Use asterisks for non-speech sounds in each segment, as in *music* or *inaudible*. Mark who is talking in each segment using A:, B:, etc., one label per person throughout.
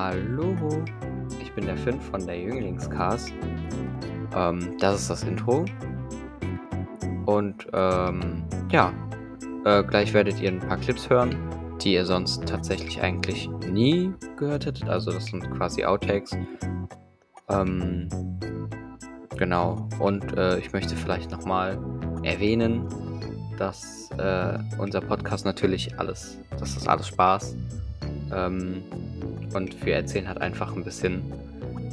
A: Hallo, ich bin der Finn von der Jünglingscast. Ähm, das ist das Intro. Und ähm, ja, äh, gleich werdet ihr ein paar Clips hören, die ihr sonst tatsächlich eigentlich nie gehört hättet. Also das sind quasi Outtakes. Ähm, genau. Und äh, ich möchte vielleicht nochmal erwähnen, dass äh, unser Podcast natürlich alles, das ist alles Spaß. Ähm, und wir erzählen halt einfach ein bisschen,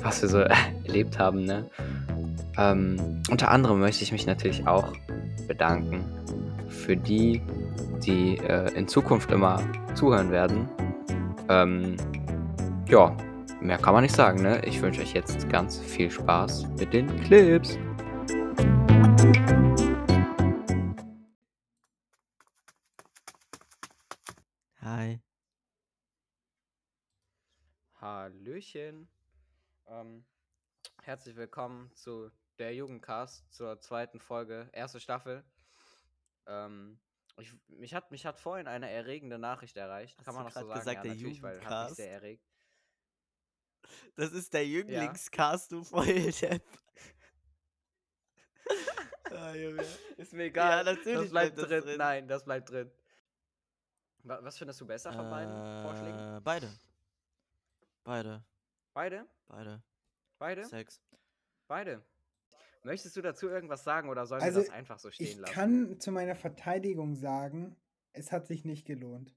A: was wir so *laughs* erlebt haben. Ne? Ähm, unter anderem möchte ich mich natürlich auch bedanken für die, die äh, in Zukunft immer zuhören werden. Ähm, ja, mehr kann man nicht sagen. Ne? Ich wünsche euch jetzt ganz viel Spaß mit den Clips. Hallöchen. Ähm, herzlich willkommen zu der Jugendcast, zur zweiten Folge, erste Staffel. Ähm, ich, mich, hat, mich hat vorhin eine erregende Nachricht erreicht.
B: Hast
A: Kann man noch so sagen?
B: gesagt,
A: ja,
B: der
A: natürlich, weil hat mich
B: Jugendcast?
A: sehr erregt.
B: Das ist der Jünglingscast, du Volldepp. *laughs* ah.
A: Ist mir egal.
B: Ja, natürlich
A: das bleibt
B: das
A: drin.
B: drin.
A: Nein, das bleibt drin. Wa- Was findest du besser von beiden Vorschlägen?
B: Äh, beide. Beide.
A: Beide?
B: Beide.
A: Beide?
B: Sex.
A: Beide. Möchtest du dazu irgendwas sagen oder sollen
C: Also,
A: wir das einfach so stehen
C: Ich
A: lassen?
C: kann zu meiner Verteidigung sagen, es hat sich nicht gelohnt.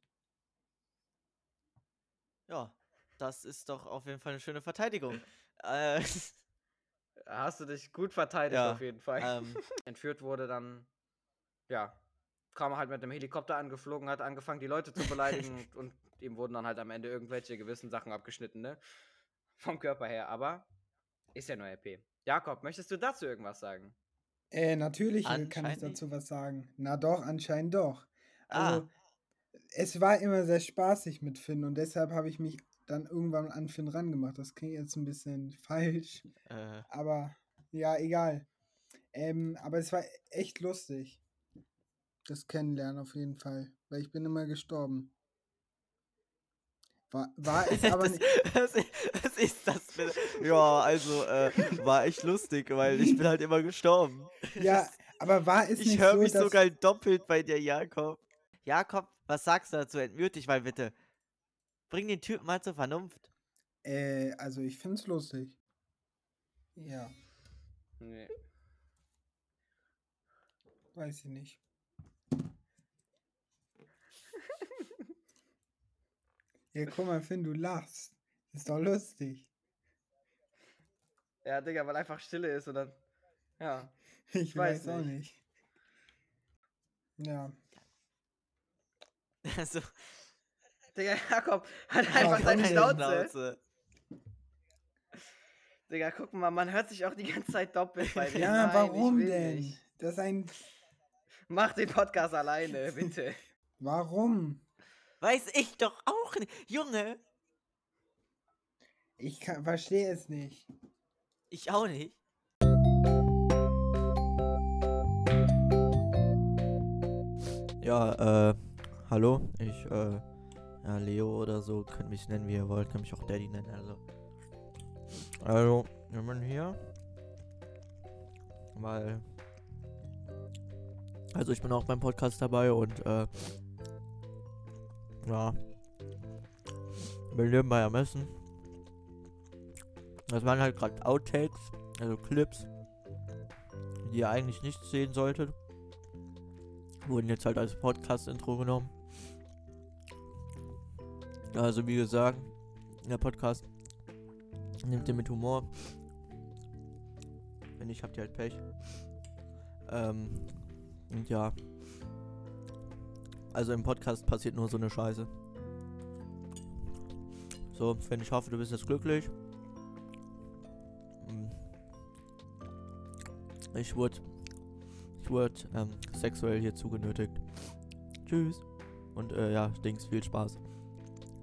B: Ja, das ist doch auf jeden Fall eine schöne Verteidigung. *laughs* äh,
A: Hast du dich gut verteidigt
B: Ja,
A: auf jeden Fall.
B: ähm, *laughs*
A: Entführt wurde dann, ja, kam er halt mit dem Helikopter angeflogen, hat angefangen, die Leute zu beleidigen und, *laughs* und ihm wurden dann halt am Ende irgendwelche gewissen Sachen abgeschnitten, ne? Vom Körper her, aber ist ja nur RP. Jakob, möchtest du dazu irgendwas sagen?
C: Äh, natürlich äh, kann ich dazu was sagen. Na doch, anscheinend doch.
B: Ah.
C: Also, es war immer sehr spaßig mit Finn und deshalb habe ich mich dann irgendwann an Finn rangemacht. Das klingt jetzt ein bisschen *laughs* falsch,
B: äh,
C: aber ja, egal. Ähm, aber es war echt lustig. Das Kennenlernen auf jeden Fall, weil ich bin immer gestorben. War, war *laughs* es aber
B: das,
C: nicht.
B: was, ist das für. Ja, also, äh, war echt lustig, weil ich bin halt immer gestorben. *laughs*
C: Ja, aber war es
B: Ich
C: nicht
B: höre
C: so,
B: mich
C: dass,
B: sogar doppelt bei dir, Jakob. Jakob, was sagst du dazu? Entmüt dich mal bitte. Bring den Typen mal zur Vernunft.
C: Äh, also ich find's lustig. Ja,
A: Nee.
C: weiß ich nicht. Ja, guck mal, Finn, du lachst. Ist doch lustig.
A: Ja, Digga, weil einfach Stille ist und dann, ja. *laughs*
C: Ich
A: weiß
C: weiß, auch
A: nicht.
C: nicht. Ja. *laughs*
B: Also,
A: Digga, *laughs* Jakob hat
C: Ja,
A: einfach seine. Schnauze. Digga, guck mal, man hört sich auch die ganze Zeit doppelt bei mir.
C: Ja,
A: Nein,
C: warum
A: ich
C: denn?
A: Nicht.
C: Das ist ein.
A: Mach den Podcast alleine, bitte.
C: Warum?
B: Weiß ich doch auch nicht. Junge,
C: Ich kann, verstehe es nicht.
B: ich auch nicht. Ja, äh, hallo, ich, äh, ja, Leo oder so, könnt mich nennen, wie ihr wollt, könnt mich auch Daddy nennen, also. Also, wir sind hier, weil, also ich bin auch beim Podcast dabei und, äh, ja, wir leben bei Ermessen. Das waren halt gerade Outtakes, also Clips, die ihr eigentlich nicht sehen solltet. Wurden jetzt halt als Podcast-Intro genommen. Also wie gesagt, der Podcast nimmt ihr mit Humor. Wenn nicht, habt ihr halt Pech. Ähm, und ja. Also im Podcast passiert nur so eine Scheiße. So, wenn ich hoffe, du bist jetzt glücklich. Mm. Ich wurde ich wurde ähm, sexuell hier zugenötigt. Tschüss. Und äh, ja, Dings, viel Spaß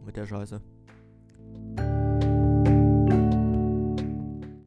B: mit der Scheiße.